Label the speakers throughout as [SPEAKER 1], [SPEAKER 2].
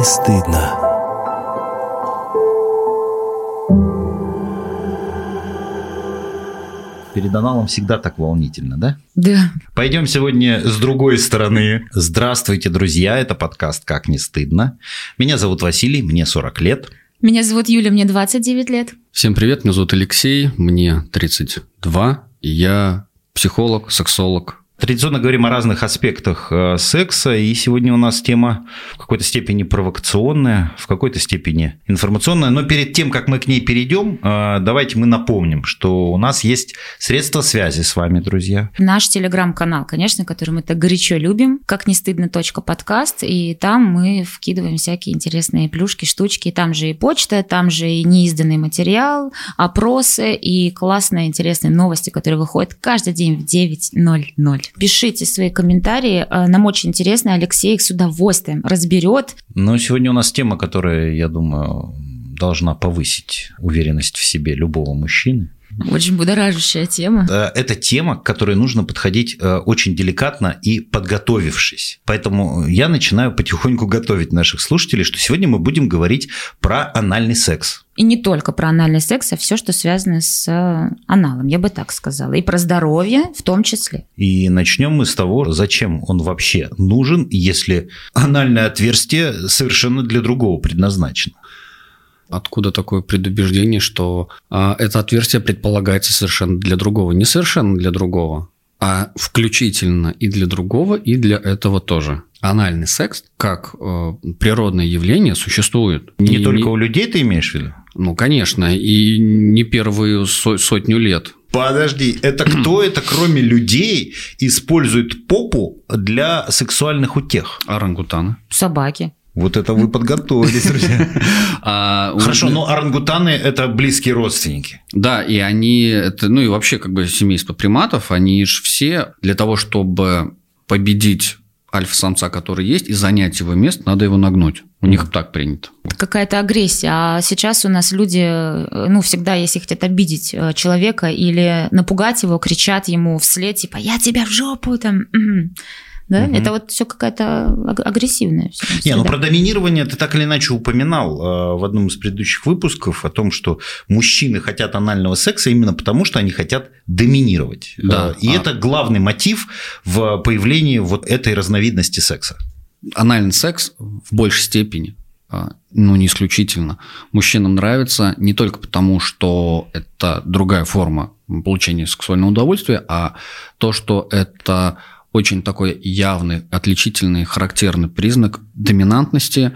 [SPEAKER 1] не стыдно?
[SPEAKER 2] Перед аналом всегда так волнительно, да?
[SPEAKER 3] Да.
[SPEAKER 2] Пойдем сегодня с другой стороны. Здравствуйте, друзья, это подкаст «Как не стыдно». Меня зовут Василий, мне 40 лет.
[SPEAKER 3] Меня зовут Юля, мне 29 лет.
[SPEAKER 4] Всем привет, меня зовут Алексей, мне 32, и я психолог, сексолог,
[SPEAKER 2] Традиционно говорим о разных аспектах э, секса, и сегодня у нас тема в какой-то степени провокационная, в какой-то степени информационная. Но перед тем, как мы к ней перейдем, э, давайте мы напомним, что у нас есть средства связи с вами, друзья.
[SPEAKER 3] Наш телеграм-канал, конечно, который мы так горячо любим, как не стыдно подкаст, и там мы вкидываем всякие интересные плюшки, штучки, там же и почта, там же и неизданный материал, опросы и классные интересные новости, которые выходят каждый день в 9.00. Пишите свои комментарии. Э, нам очень интересно. Алексей их с удовольствием разберет.
[SPEAKER 2] Но сегодня у нас тема, которая, я думаю, должна повысить уверенность в себе любого мужчины.
[SPEAKER 3] Очень будоражащая тема.
[SPEAKER 2] Это тема, к которой нужно подходить э, очень деликатно и подготовившись. Поэтому я начинаю потихоньку готовить наших слушателей, что сегодня мы будем говорить про анальный секс.
[SPEAKER 3] И не только про анальный секс, а все, что связано с э, аналом, я бы так сказала. И про здоровье в том числе.
[SPEAKER 2] И начнем мы с того, зачем он вообще нужен, если анальное отверстие совершенно для другого предназначено.
[SPEAKER 4] Откуда такое предубеждение, что а, это отверстие предполагается совершенно для другого? Не совершенно для другого, а включительно и для другого, и для этого тоже. Анальный секс как э, природное явление существует.
[SPEAKER 2] Не, не только не... у людей ты имеешь в виду?
[SPEAKER 4] Ну, конечно, и не первую сотню лет.
[SPEAKER 2] Подожди, это кто это, кроме людей, использует попу для сексуальных утех?
[SPEAKER 4] Орангутаны.
[SPEAKER 3] Собаки.
[SPEAKER 2] Вот это вы подготовились, друзья. А, Хорошо, но орангутаны – это близкие родственники.
[SPEAKER 4] Да, и они, это, ну и вообще как бы семейство приматов, они же все для того, чтобы победить альфа-самца, который есть, и занять его место, надо его нагнуть. У них так принято.
[SPEAKER 3] Какая-то агрессия. А сейчас у нас люди, ну, всегда, если хотят обидеть э, человека или напугать его, кричат ему вслед, типа, я тебя в жопу, там, да? Угу. Это вот все какая-то агрессивная.
[SPEAKER 2] Не, ну про доминирование ты так или иначе упоминал э, в одном из предыдущих выпусков о том, что мужчины хотят анального секса именно потому, что они хотят доминировать. Да. И а... это главный мотив в появлении вот этой разновидности секса.
[SPEAKER 4] Анальный секс в большей степени а, ну, не исключительно. Мужчинам нравится не только потому, что это другая форма получения сексуального удовольствия, а то, что это очень такой явный, отличительный, характерный признак доминантности,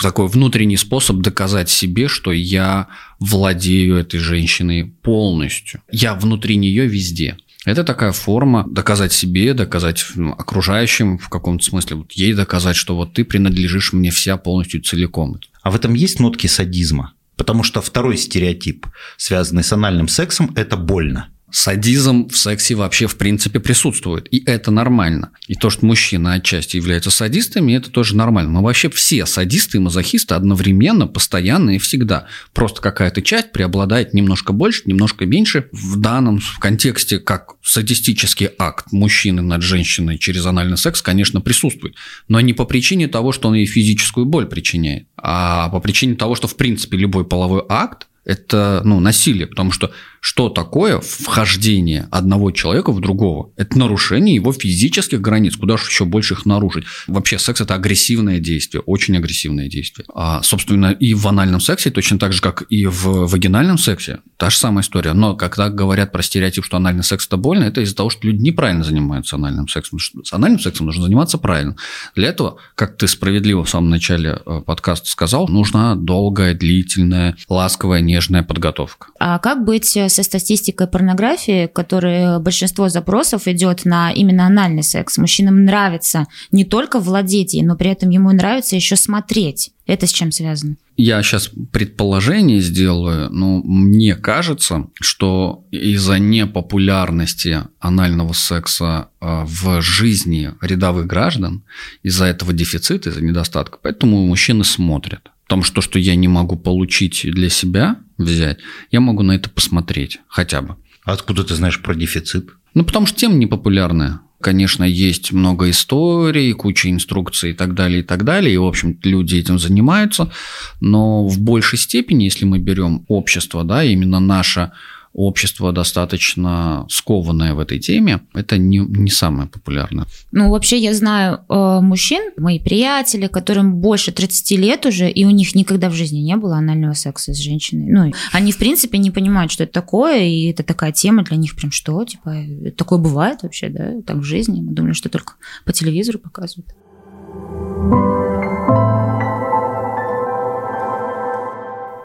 [SPEAKER 4] такой внутренний способ доказать себе, что я владею этой женщиной полностью. Я внутри нее везде. Это такая форма доказать себе, доказать ну, окружающим в каком-то смысле, вот ей доказать, что вот ты принадлежишь мне вся полностью целиком.
[SPEAKER 2] А в этом есть нотки садизма? Потому что второй стереотип, связанный с анальным сексом, это больно
[SPEAKER 4] садизм в сексе вообще в принципе присутствует. И это нормально. И то, что мужчины отчасти являются садистами, это тоже нормально. Но вообще все садисты и мазохисты одновременно, постоянно и всегда. Просто какая-то часть преобладает немножко больше, немножко меньше. В данном контексте, как садистический акт мужчины над женщиной через анальный секс, конечно, присутствует. Но не по причине того, что он ей физическую боль причиняет, а по причине того, что в принципе любой половой акт это ну, насилие, потому что что такое вхождение одного человека в другого? Это нарушение его физических границ, куда же еще больше их нарушить. Вообще секс – это агрессивное действие, очень агрессивное действие. А, собственно, и в анальном сексе, точно так же, как и в вагинальном сексе, та же самая история. Но когда говорят про стереотип, что анальный секс – это больно, это из-за того, что люди неправильно занимаются анальным сексом. С анальным сексом нужно заниматься правильно. Для этого, как ты справедливо в самом начале э, подкаста сказал, нужна долгая, длительная, ласковая, нежная подготовка.
[SPEAKER 3] А как быть со статистикой порнографии, которая большинство запросов идет на именно анальный секс. Мужчинам нравится не только владеть ей, но при этом ему нравится еще смотреть. Это с чем связано?
[SPEAKER 4] Я сейчас предположение сделаю, но мне кажется, что из-за непопулярности анального секса а, в жизни рядовых граждан, из-за этого дефицита, из-за недостатка, поэтому мужчины смотрят. Потому что то, что я не могу получить для себя, взять, я могу на это посмотреть хотя бы.
[SPEAKER 2] А откуда ты знаешь про дефицит?
[SPEAKER 4] Ну, потому что тема непопулярная. Конечно, есть много историй, куча инструкций и так далее, и так далее. И, в общем, люди этим занимаются. Но в большей степени, если мы берем общество, да, именно наше общество достаточно скованное в этой теме, это не, не самое популярное.
[SPEAKER 3] Ну, вообще, я знаю э, мужчин, мои приятели, которым больше 30 лет уже, и у них никогда в жизни не было анального секса с женщиной. Ну, они, в принципе, не понимают, что это такое, и это такая тема для них прям что, типа, такое бывает вообще, да, так в жизни. Мы думали, что только по телевизору показывают.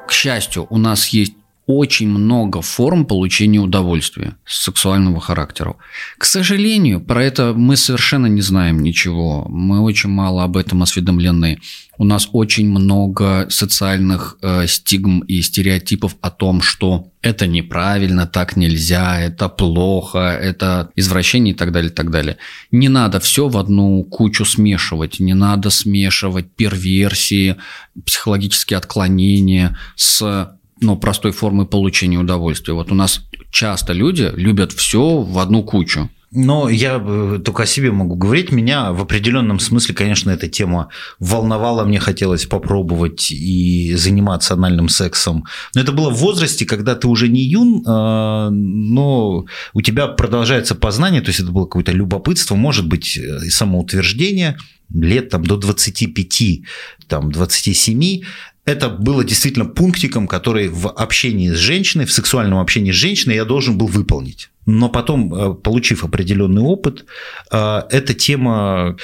[SPEAKER 4] К счастью, у нас есть очень много форм получения удовольствия сексуального характера. К сожалению, про это мы совершенно не знаем ничего. Мы очень мало об этом осведомлены. У нас очень много социальных э, стигм и стереотипов о том, что это неправильно, так нельзя, это плохо, это извращение и так далее, и так далее. Не надо все в одну кучу смешивать, не надо смешивать перверсии, психологические отклонения с ну, простой формы получения удовольствия. Вот у нас часто люди любят все в одну кучу.
[SPEAKER 2] Но я только о себе могу говорить. Меня в определенном смысле, конечно, эта тема волновала. Мне хотелось попробовать и заниматься анальным сексом. Но это было в возрасте, когда ты уже не юн, а, но у тебя продолжается познание. То есть это было какое-то любопытство, может быть, и самоутверждение лет там, до 25, там, 27 это было действительно пунктиком, который в общении с женщиной, в сексуальном общении с женщиной я должен был выполнить. Но потом, э, получив определенный опыт, э, эта тема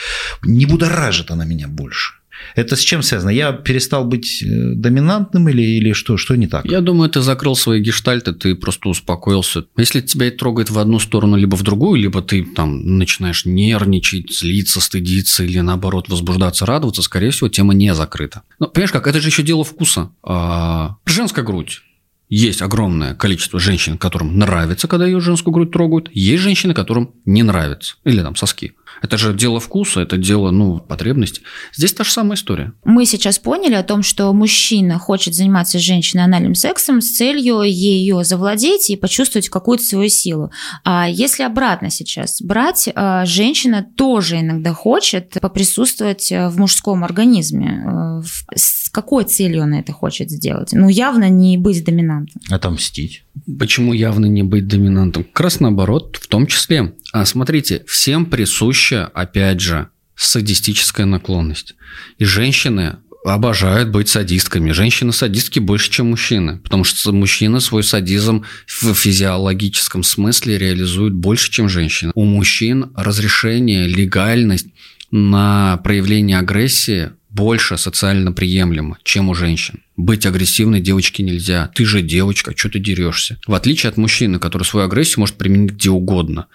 [SPEAKER 2] не будоражит она меня больше. Это с чем связано? Я перестал быть э, доминантным или, или что? Что не так?
[SPEAKER 4] Я думаю, ты закрыл свои гештальты, ты просто успокоился. Если тебя это трогает в одну сторону, либо в другую, либо ты там начинаешь нервничать, злиться, стыдиться или наоборот возбуждаться, радоваться, скорее всего, тема не закрыта. Но понимаешь как, это же еще дело вкуса. А, женская грудь есть огромное количество женщин, которым нравится, когда ее женскую грудь трогают. Есть женщины, которым не нравится. Или там соски. Это же дело вкуса, это дело, ну, потребности. Здесь та же самая история.
[SPEAKER 3] Мы сейчас поняли о том, что мужчина хочет заниматься с женщиной анальным сексом с целью ее завладеть и почувствовать какую-то свою силу. А если обратно сейчас брать, а, женщина тоже иногда хочет поприсутствовать в мужском организме. А, с какой целью она это хочет сделать? Ну, явно не быть доминантом.
[SPEAKER 2] Отомстить.
[SPEAKER 4] Почему явно не быть доминантом? Как раз наоборот, в том числе. А смотрите, всем присуща, опять же, садистическая наклонность. И женщины обожают быть садистками. Женщины-садистки больше, чем мужчины. Потому что мужчина свой садизм в физиологическом смысле реализует больше, чем женщина. У мужчин разрешение, легальность на проявление агрессии больше социально приемлемо, чем у женщин. Быть агрессивной девочке нельзя. Ты же девочка, что ты дерешься? В отличие от мужчины, который свою агрессию может применить где угодно.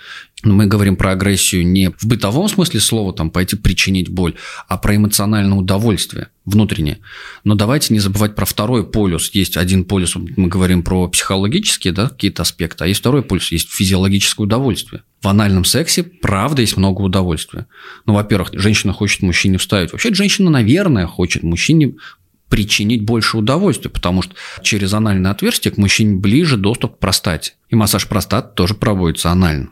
[SPEAKER 4] Но мы говорим про агрессию не в бытовом смысле слова, там, пойти причинить боль, а про эмоциональное удовольствие внутреннее. Но давайте не забывать про второй полюс. Есть один полюс, мы говорим про психологические да, какие-то аспекты, а есть второй полюс, есть физиологическое удовольствие. В анальном сексе, правда, есть много удовольствия. Ну, во-первых, женщина хочет мужчине вставить. Вообще, женщина, наверное, хочет мужчине причинить больше удовольствия, потому что через анальное отверстие к мужчине ближе доступ к простате. И массаж простаты тоже проводится анально.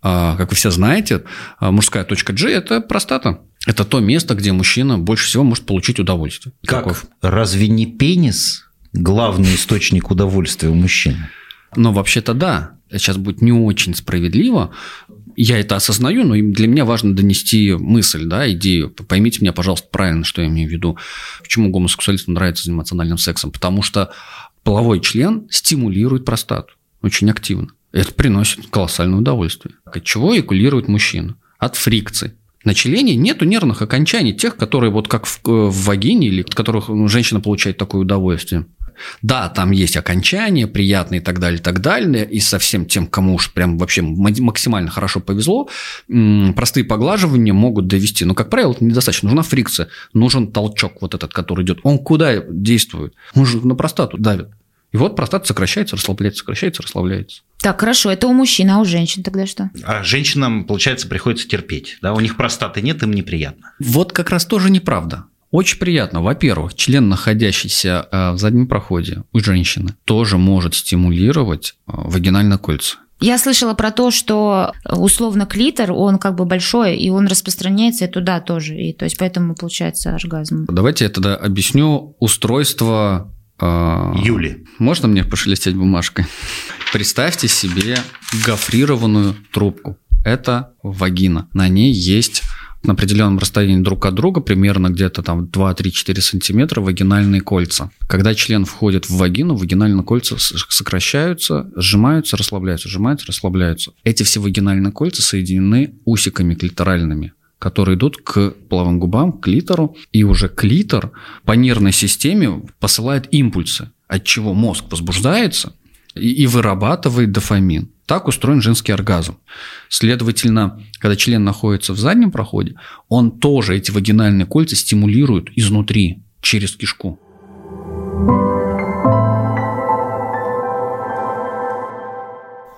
[SPEAKER 4] А, как вы все знаете, а, мужская точка G – это простата. Это то место, где мужчина больше всего может получить удовольствие.
[SPEAKER 2] Как? Каков? Разве не пенис главный источник удовольствия у мужчины?
[SPEAKER 4] Ну, вообще-то да. Сейчас будет не очень справедливо. Я это осознаю, но для меня важно донести мысль, да, идею. Поймите меня, пожалуйста, правильно, что я имею в виду. Почему гомосексуалистам нравится заниматься анальным сексом? Потому что половой член стимулирует простату очень активно. Это приносит колоссальное удовольствие. От чего экулирует мужчина? От фрикции. На члене нету нервных окончаний, тех, которые вот как в, э, в вагине, или от которых женщина получает такое удовольствие. Да, там есть окончания приятные и так далее, и так далее. И совсем тем, кому уж прям вообще максимально хорошо повезло, простые поглаживания могут довести. Но, как правило, это недостаточно. Нужна фрикция, нужен толчок вот этот, который идет. Он куда действует? Он же на простату давит. И вот простата сокращается, расслабляется, сокращается, расслабляется.
[SPEAKER 3] Так, хорошо, это у мужчин, а у женщин тогда что?
[SPEAKER 2] А женщинам, получается, приходится терпеть. Да? У них простаты нет, им неприятно.
[SPEAKER 4] Вот как раз тоже неправда. Очень приятно. Во-первых, член, находящийся э, в заднем проходе у женщины, тоже может стимулировать э, вагинальное кольцо.
[SPEAKER 3] Я слышала про то, что условно клитор, он как бы большой, и он распространяется и туда тоже. И то есть поэтому получается оргазм.
[SPEAKER 4] Давайте я тогда объясню устройство э,
[SPEAKER 2] Юли.
[SPEAKER 4] Можно мне пошелестеть бумажкой? Представьте себе гофрированную трубку. Это вагина. На ней есть на определенном расстоянии друг от друга, примерно где-то там 2-3-4 сантиметра, вагинальные кольца. Когда член входит в вагину, вагинальные кольца сокращаются, сжимаются, расслабляются, сжимаются, расслабляются. Эти все вагинальные кольца соединены усиками клиторальными которые идут к половым губам, к клитору, и уже клитор по нервной системе посылает импульсы, от чего мозг возбуждается и, и вырабатывает дофамин. Так устроен женский оргазм. Следовательно, когда член находится в заднем проходе, он тоже эти вагинальные кольца стимулирует изнутри, через кишку.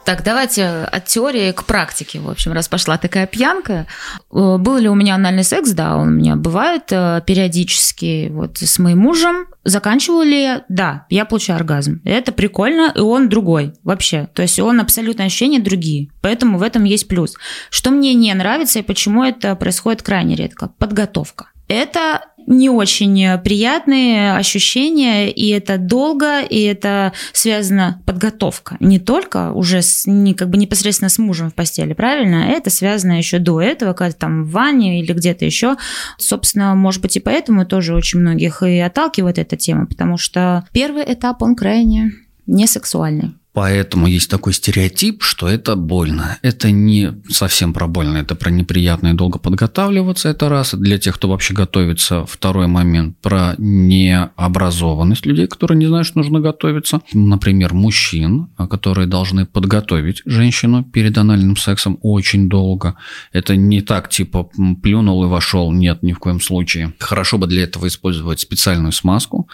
[SPEAKER 3] Так, давайте от теории к практике. В общем, раз пошла такая пьянка. Э, был ли у меня анальный секс? Да, он у меня бывает э, периодически. Вот с моим мужем. Заканчиваю ли я? Да, я получаю оргазм. Это прикольно, и он другой вообще. То есть он абсолютно ощущения другие. Поэтому в этом есть плюс. Что мне не нравится и почему это происходит крайне редко? Подготовка. Это не очень приятные ощущения, и это долго, и это связано подготовка. Не только уже с, не, как бы непосредственно с мужем в постели, правильно? Это связано еще до этого, когда там в ванне или где-то еще. Собственно, может быть, и поэтому тоже очень многих и отталкивает эта тема, потому что первый этап, он крайне не сексуальный.
[SPEAKER 4] Поэтому есть такой стереотип, что это больно. Это не совсем про больно, это про неприятно и долго подготавливаться, это раз. Для тех, кто вообще готовится, второй момент про необразованность людей, которые не знают, что нужно готовиться. Например, мужчин, которые должны подготовить женщину перед анальным сексом очень долго. Это не так, типа, плюнул и вошел. Нет, ни в коем случае. Хорошо бы для этого использовать специальную смазку,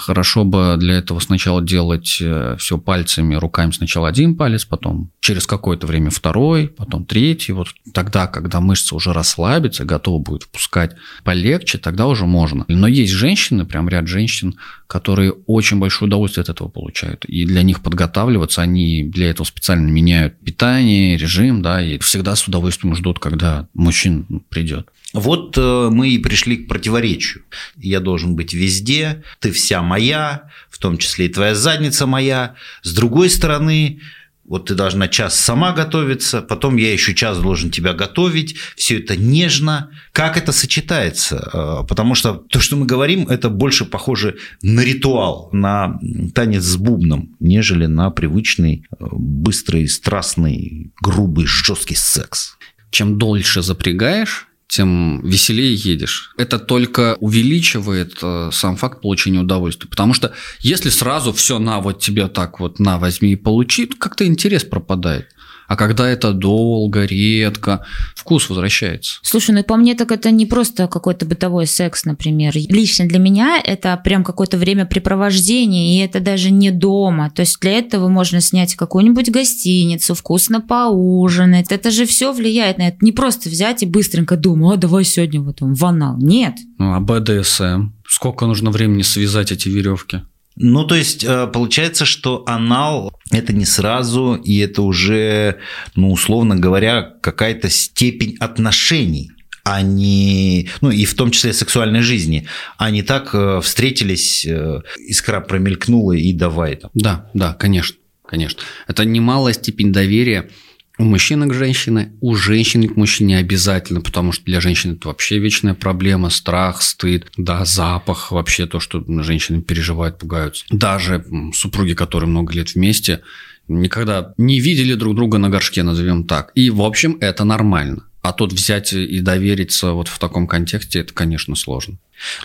[SPEAKER 4] Хорошо бы для этого сначала делать э, все пальцами, руками сначала один палец, потом через какое-то время второй, потом третий. Вот тогда, когда мышцы уже расслабятся, готовы будет впускать полегче, тогда уже можно. Но есть женщины, прям ряд женщин, которые очень большое удовольствие от этого получают. И для них подготавливаться, они для этого специально меняют питание, режим, да, и всегда с удовольствием ждут, когда мужчин придет.
[SPEAKER 2] Вот э, мы и пришли к противоречию. Я должен быть везде, ты вся моя, в том числе и твоя задница моя. С другой стороны, вот ты должна час сама готовиться, потом я еще час должен тебя готовить, все это нежно. Как это сочетается? Э, потому что то, что мы говорим, это больше похоже на ритуал, на танец с бубном, нежели на привычный, э, быстрый, страстный, грубый, жесткий секс.
[SPEAKER 4] Чем дольше запрягаешь, тем веселее едешь. Это только увеличивает э, сам факт получения удовольствия. Потому что если сразу все на вот тебе так вот на возьми и получи, как-то интерес пропадает. А когда это долго, редко, вкус возвращается.
[SPEAKER 3] Слушай, ну по мне так это не просто какой-то бытовой секс, например. Лично для меня это прям какое-то времяпрепровождение, и это даже не дома. То есть для этого можно снять какую-нибудь гостиницу, вкусно поужинать. Это же все влияет на это. Не просто взять и быстренько думать, а давай сегодня вот он в анал. Нет.
[SPEAKER 4] Ну, а БДСМ? Сколько нужно времени связать эти веревки?
[SPEAKER 2] Ну, то есть, э, получается, что анал – это не сразу, и это уже, ну, условно говоря, какая-то степень отношений а не, ну и в том числе сексуальной жизни, а не так э, встретились, э, искра промелькнула и давай там.
[SPEAKER 4] Да, да, конечно, конечно. Это немалая степень доверия у мужчины к женщине, у женщины к мужчине обязательно, потому что для женщины это вообще вечная проблема, страх, стыд, да, запах, вообще то, что женщины переживают, пугаются. Даже супруги, которые много лет вместе, никогда не видели друг друга на горшке, назовем так. И, в общем, это нормально. А тут взять и довериться вот в таком контексте, это, конечно, сложно.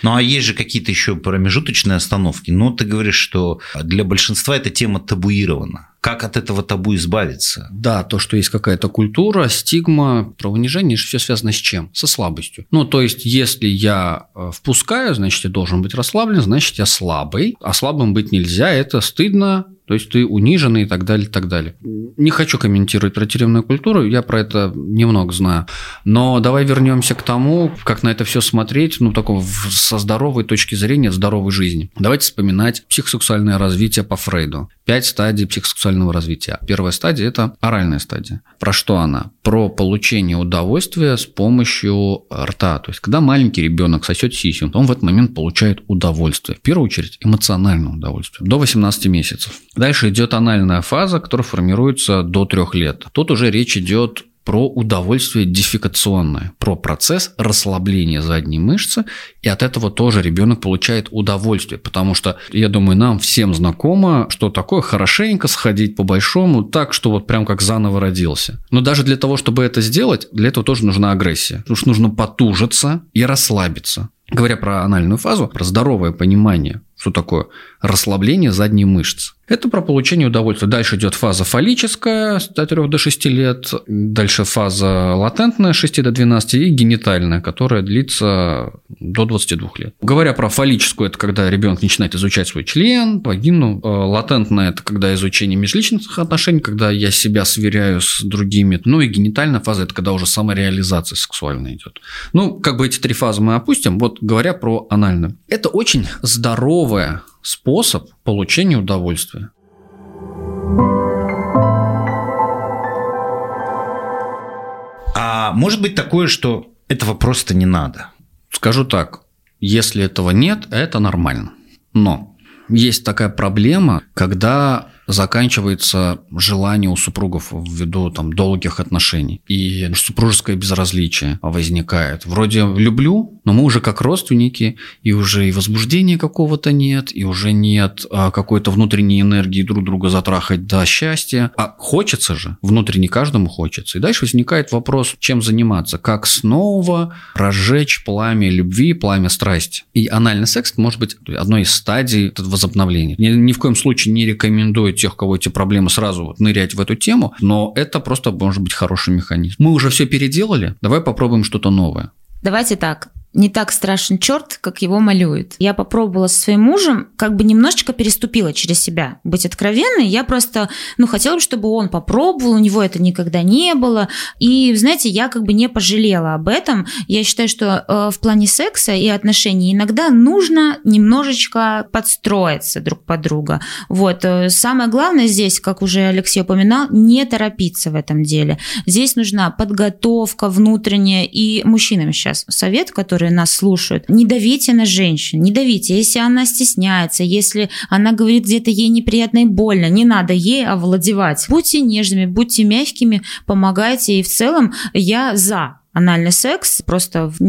[SPEAKER 2] Ну, а есть же какие-то еще промежуточные остановки. Но ты говоришь, что для большинства эта тема табуирована. Как от этого табу избавиться?
[SPEAKER 4] Да, то, что есть какая-то культура, стигма, про унижение, все связано с чем? Со слабостью. Ну, то есть, если я э, впускаю, значит, я должен быть расслаблен, значит, я слабый. А слабым быть нельзя, это стыдно, то есть ты униженный и так далее, и так далее. Не хочу комментировать про тюремную культуру, я про это немного знаю. Но давай вернемся к тому, как на это все смотреть, ну, такого со здоровой точки зрения, здоровой жизни. Давайте вспоминать психосексуальное развитие по Фрейду. Пять стадий психосексуального развития. Первая стадия – это оральная стадия. Про что она? Про получение удовольствия с помощью рта. То есть, когда маленький ребенок сосет сисю, он в этот момент получает удовольствие. В первую очередь, эмоциональное удовольствие. До 18 месяцев. Дальше идет анальная фаза, которая формируется до трех лет. Тут уже речь идет про удовольствие дефекационное, про процесс расслабления задней мышцы, и от этого тоже ребенок получает удовольствие, потому что, я думаю, нам всем знакомо, что такое хорошенько сходить по большому, так, что вот прям как заново родился. Но даже для того, чтобы это сделать, для этого тоже нужна агрессия. Потому что нужно потужиться и расслабиться. Говоря про анальную фазу, про здоровое понимание, что такое расслабление задней мышцы. Это про получение удовольствия. Дальше идет фаза фаллическая с 3 до 6 лет, дальше фаза латентная с 6 до 12 и генитальная, которая длится до 22 лет. Говоря про фаллическую, это когда ребенок начинает изучать свой член, вагину. Э, латентная – это когда изучение межличностных отношений, когда я себя сверяю с другими. Ну и генитальная фаза – это когда уже самореализация сексуальная идет. Ну, как бы эти три фазы мы опустим. Вот говоря про анальную. Это очень здоровая способ получения удовольствия.
[SPEAKER 2] А может быть такое, что этого просто не надо?
[SPEAKER 4] Скажу так, если этого нет, это нормально. Но есть такая проблема, когда заканчивается желание у супругов ввиду там, долгих отношений. И супружеское безразличие возникает. Вроде люблю, но мы уже как родственники, и уже и возбуждения какого-то нет, и уже нет а, какой-то внутренней энергии друг друга затрахать до счастья. А хочется же, внутренне каждому хочется. И дальше возникает вопрос, чем заниматься, как снова разжечь пламя любви, пламя страсти. И анальный секс может быть одной из стадий возобновления. Ни, ни в коем случае не рекомендую тех, у кого эти проблемы, сразу вот нырять в эту тему, но это просто может быть хороший механизм. Мы уже все переделали, давай попробуем что-то новое.
[SPEAKER 3] Давайте так не так страшен черт, как его малюют. Я попробовала со своим мужем, как бы немножечко переступила через себя. Быть откровенной, я просто, ну, хотела бы, чтобы он попробовал, у него это никогда не было. И, знаете, я как бы не пожалела об этом. Я считаю, что э, в плане секса и отношений иногда нужно немножечко подстроиться друг под друга. Вот. Э, самое главное здесь, как уже Алексей упоминал, не торопиться в этом деле. Здесь нужна подготовка внутренняя. И мужчинам сейчас совет, который которые нас слушают, не давите на женщин, не давите. Если она стесняется, если она говорит где-то ей неприятно и больно, не надо ей овладевать. Будьте нежными, будьте мягкими, помогайте. И в целом я за анальный секс просто в.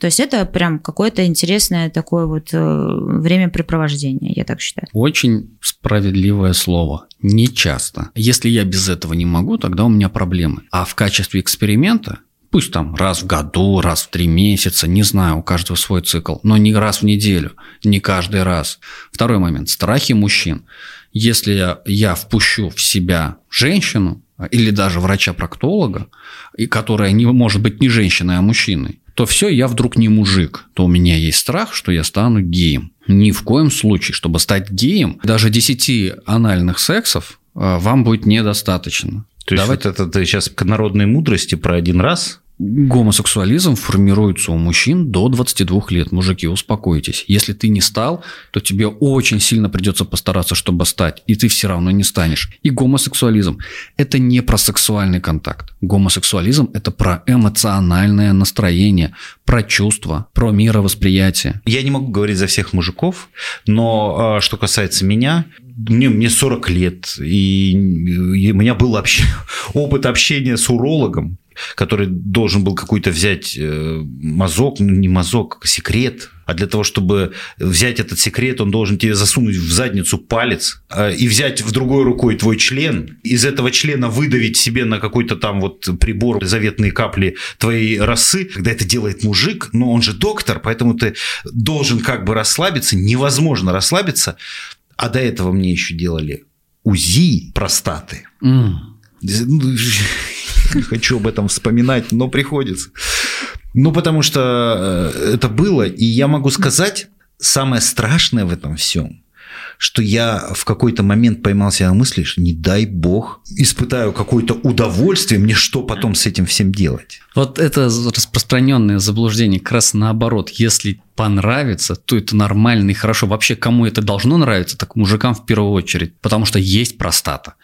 [SPEAKER 3] То есть это прям какое-то интересное такое вот э, времяпрепровождение, я так считаю.
[SPEAKER 4] Очень справедливое слово. Нечасто. Если я без этого не могу, тогда у меня проблемы. А в качестве эксперимента Пусть там раз в году, раз в три месяца, не знаю, у каждого свой цикл, но не раз в неделю, не каждый раз. Второй момент. Страхи мужчин. Если я, я впущу в себя женщину или даже врача-проктолога, и которая не может быть не женщиной, а мужчиной, то все, я вдруг не мужик, то у меня есть страх, что я стану геем. Ни в коем случае, чтобы стать геем, даже 10 анальных сексов а, вам будет недостаточно.
[SPEAKER 2] То есть Давайте... вот это ты сейчас к народной мудрости про один раз
[SPEAKER 4] Гомосексуализм формируется у мужчин до 22 лет. Мужики, успокойтесь. Если ты не стал, то тебе очень сильно придется постараться, чтобы стать, и ты все равно не станешь. И гомосексуализм – это не про сексуальный контакт. Гомосексуализм – это про эмоциональное настроение, про чувства, про мировосприятие.
[SPEAKER 2] Я не могу говорить за всех мужиков, но а, что касается меня, мне, мне 40 лет, и, и у меня был вообще опыт общения с урологом, который должен был какой-то взять э, мазок, ну не мазок, а секрет. А для того, чтобы взять этот секрет, он должен тебе засунуть в задницу палец э, и взять в другой рукой твой член, из этого члена выдавить себе на какой-то там вот прибор заветные капли твоей росы. Когда это делает мужик, но он же доктор, поэтому ты должен как бы расслабиться, невозможно расслабиться. А до этого мне еще делали УЗИ простаты. Mm. Не хочу об этом вспоминать, но приходится. Ну, потому что э, это было, и я могу сказать, самое страшное в этом всем, что я в какой-то момент поймался на мысли, что не дай бог, испытаю какое-то удовольствие, мне что потом с этим всем делать?
[SPEAKER 4] Вот это распространенное заблуждение как раз наоборот. Если понравится, то это нормально и хорошо. Вообще, кому это должно нравиться, так мужикам в первую очередь. Потому что есть простата.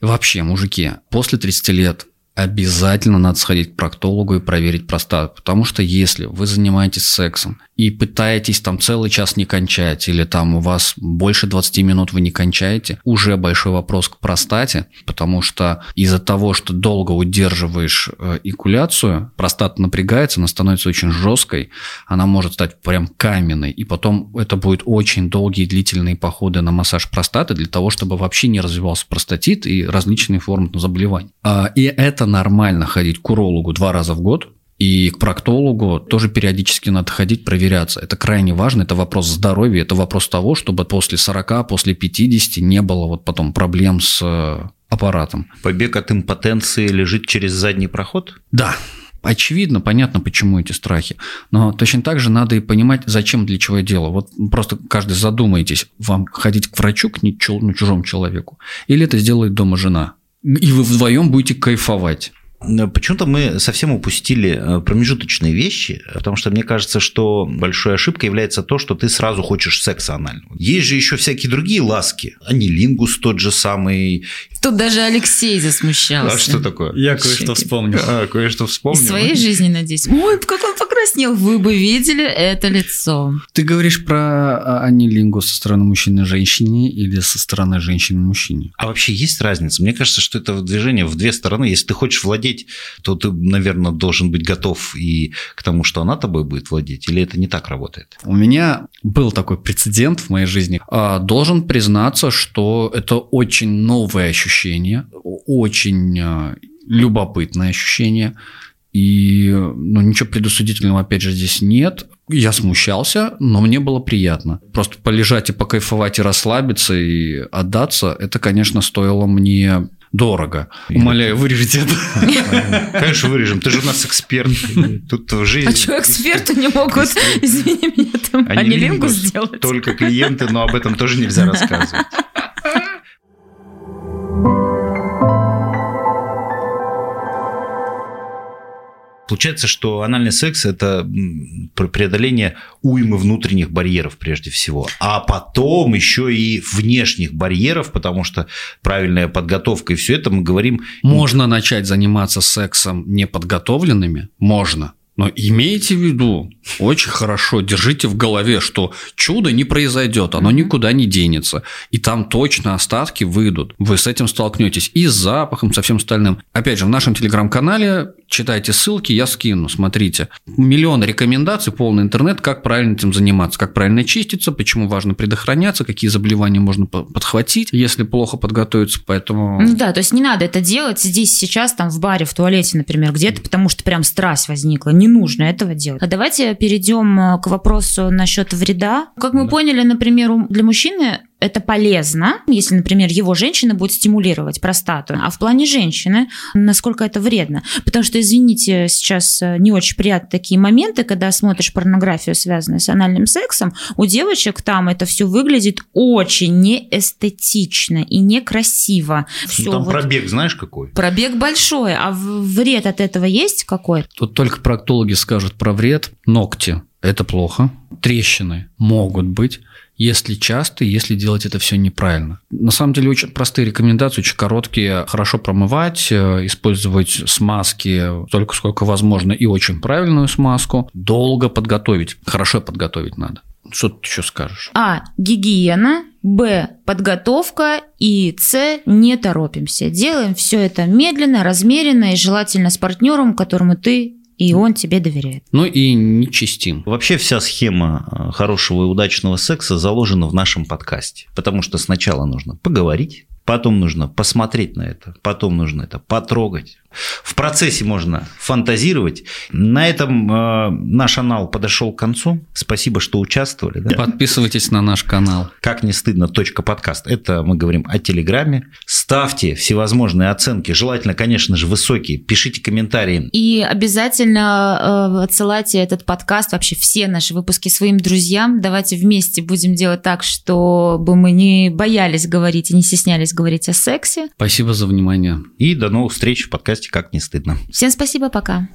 [SPEAKER 4] И вообще, мужики, после 30 лет обязательно надо сходить к проктологу и проверить простату. Потому что если вы занимаетесь сексом и пытаетесь там целый час не кончать, или там у вас больше 20 минут вы не кончаете, уже большой вопрос к простате, потому что из-за того, что долго удерживаешь э, экуляцию, простата напрягается, она становится очень жесткой, она может стать прям каменной, и потом это будет очень долгие длительные походы на массаж простаты для того, чтобы вообще не развивался простатит и различные формы заболеваний. А, и это нормально ходить к урологу два раза в год, и к проктологу тоже периодически надо ходить, проверяться. Это крайне важно, это вопрос здоровья, это вопрос того, чтобы после 40, после 50 не было вот потом проблем с э, аппаратом.
[SPEAKER 2] Побег от импотенции лежит через задний проход?
[SPEAKER 4] Да, Очевидно, понятно, почему эти страхи. Но точно так же надо и понимать, зачем, для чего я делаю. Вот просто каждый задумайтесь, вам ходить к врачу, к чужому человеку, или это сделает дома жена. И вы вдвоем будете кайфовать.
[SPEAKER 2] Почему-то мы совсем упустили э, промежуточные вещи, потому что мне кажется, что большой ошибкой является то, что ты сразу хочешь секса анального. Есть же еще всякие другие ласки. Анилингус тот же самый.
[SPEAKER 3] Тут даже Алексей засмущался.
[SPEAKER 2] А что такое?
[SPEAKER 4] Я кое-что вспомнил.
[SPEAKER 2] А, кое-что вспомнил.
[SPEAKER 3] Из своей жизни, надеюсь. Ой, как он покраснел. Вы бы видели это лицо.
[SPEAKER 4] Ты говоришь про а, анилингус со стороны мужчины женщине или со стороны женщины мужчине?
[SPEAKER 2] А вообще есть разница? Мне кажется, что это движение в две стороны. Если ты хочешь владеть владеть, то ты, наверное, должен быть готов и к тому, что она тобой будет владеть, или это не так работает?
[SPEAKER 4] У меня был такой прецедент в моей жизни. А, должен признаться, что это очень новое ощущение, очень а, любопытное ощущение. И ну, ничего предусудительного, опять же, здесь нет. Я смущался, но мне было приятно. Просто полежать и покайфовать и расслабиться и отдаться, это, конечно, стоило мне дорого. Умоляю, вырежите
[SPEAKER 2] это. Конечно, вырежем. Ты же у нас эксперт. Тут в жизни...
[SPEAKER 3] А что эксперты не могут, извини меня, там анилингу сделать?
[SPEAKER 2] Только клиенты, но об этом тоже нельзя рассказывать. Получается, что анальный секс – это преодоление уймы внутренних барьеров прежде всего, а потом еще и внешних барьеров, потому что правильная подготовка и все это мы говорим…
[SPEAKER 4] Можно начать заниматься сексом неподготовленными? Можно. Но имейте в виду, очень хорошо, держите в голове, что чудо не произойдет, оно никуда не денется. И там точно остатки выйдут. Вы с этим столкнетесь и с запахом, со всем остальным. Опять же, в нашем телеграм-канале читайте ссылки, я скину, смотрите. Миллион рекомендаций, полный интернет, как правильно этим заниматься, как правильно чиститься, почему важно предохраняться, какие заболевания можно подхватить, если плохо подготовиться, поэтому...
[SPEAKER 3] Да, то есть не надо это делать здесь, сейчас, там в баре, в туалете, например, где-то, потому что прям страсть возникла. Не нужно этого делать. А давайте перейдем э, к вопросу насчет вреда. Как мы да. поняли, например, для мужчины это полезно, если, например, его женщина будет стимулировать простату. А в плане женщины, насколько это вредно? Потому что, извините, сейчас э, не очень приятны такие моменты, когда смотришь порнографию, связанную с анальным сексом, у девочек там это все выглядит очень неэстетично и некрасиво. Все
[SPEAKER 2] ну, там вот... пробег знаешь какой?
[SPEAKER 3] Пробег большой, а вред от этого есть какой?
[SPEAKER 4] Тут только проктологи скажут про вред. Ногти – это плохо. Трещины могут быть если часто, если делать это все неправильно. На самом деле очень простые рекомендации, очень короткие. Хорошо промывать, э, использовать смазки только сколько возможно и очень правильную смазку. Долго подготовить. Хорошо подготовить надо. Что ты еще скажешь?
[SPEAKER 3] А. Гигиена. Б. Подготовка. И С. Не торопимся. Делаем все это медленно, размеренно и желательно с партнером, которому ты и он тебе доверяет.
[SPEAKER 4] Ну и не чистим.
[SPEAKER 2] Вообще вся схема э, хорошего и удачного секса заложена в нашем подкасте. Потому что сначала нужно поговорить, потом нужно посмотреть на это, потом нужно это потрогать, В процессе можно фантазировать. На этом э, наш анал подошел к концу. Спасибо, что участвовали. Да?
[SPEAKER 4] Подписывайтесь на наш канал.
[SPEAKER 2] Как не стыдно. Подкаст. Это мы говорим о Телеграме. Ставьте всевозможные оценки. Желательно, конечно же, высокие. Пишите комментарии.
[SPEAKER 3] И обязательно э, отсылайте этот подкаст, вообще все наши выпуски своим друзьям. Давайте вместе будем делать так, чтобы мы не боялись говорить и не стеснялись говорить о сексе.
[SPEAKER 4] Спасибо за внимание.
[SPEAKER 2] И до новых встреч в подкасте «Как не стыдно».
[SPEAKER 3] Всем спасибо, пока.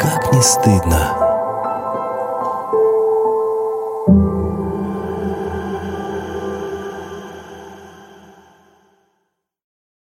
[SPEAKER 1] Как не стыдно.